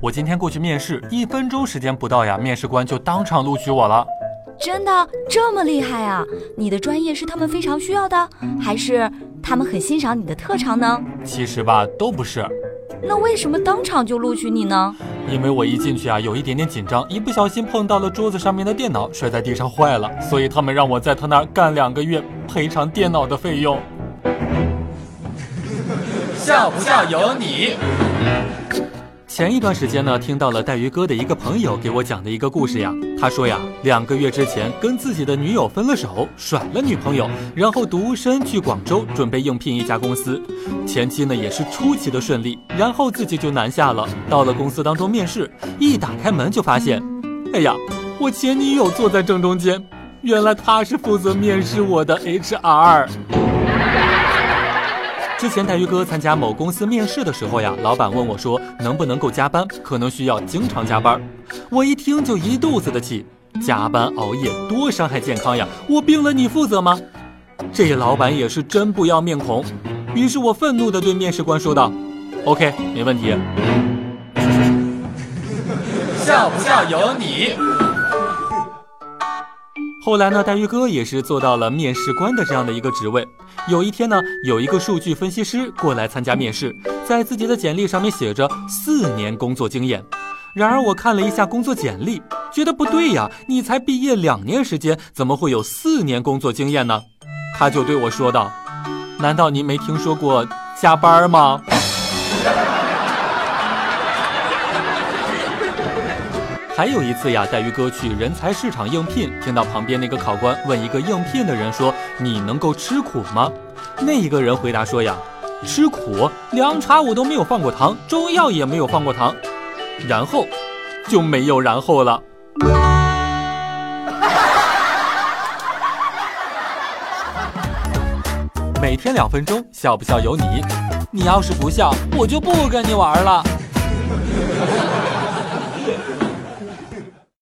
我今天过去面试，一分钟时间不到呀，面试官就当场录取我了。真的这么厉害啊？你的专业是他们非常需要的，还是他们很欣赏你的特长呢？其实吧，都不是。那为什么当场就录取你呢？因为我一进去啊，有一点点紧张，一不小心碰到了桌子上面的电脑，摔在地上坏了，所以他们让我在他那儿干两个月，赔偿电脑的费用。笑不笑由你。前一段时间呢，听到了带鱼哥的一个朋友给我讲的一个故事呀。他说呀，两个月之前跟自己的女友分了手，甩了女朋友，然后独身去广州准备应聘一家公司。前期呢也是出奇的顺利，然后自己就南下了，到了公司当中面试。一打开门就发现，哎呀，我前女友坐在正中间，原来她是负责面试我的 HR。之前带鱼哥参加某公司面试的时候呀，老板问我说能不能够加班，可能需要经常加班。我一听就一肚子的气，加班熬夜多伤害健康呀！我病了你负责吗？这老板也是真不要面孔。于是我愤怒的对面试官说道：“OK，没问题。”笑不笑由你。后来呢，带鱼哥也是做到了面试官的这样的一个职位。有一天呢，有一个数据分析师过来参加面试，在自己的简历上面写着四年工作经验。然而我看了一下工作简历，觉得不对呀，你才毕业两年时间，怎么会有四年工作经验呢？他就对我说道：“难道您没听说过加班吗？”还有一次呀，带鱼哥去人才市场应聘，听到旁边那个考官问一个应聘的人说：“你能够吃苦吗？”那一个人回答说：“呀，吃苦，凉茶我都没有放过糖，中药也没有放过糖。”然后就没有然后了。每天两分钟，笑不笑由你。你要是不笑，我就不跟你玩了。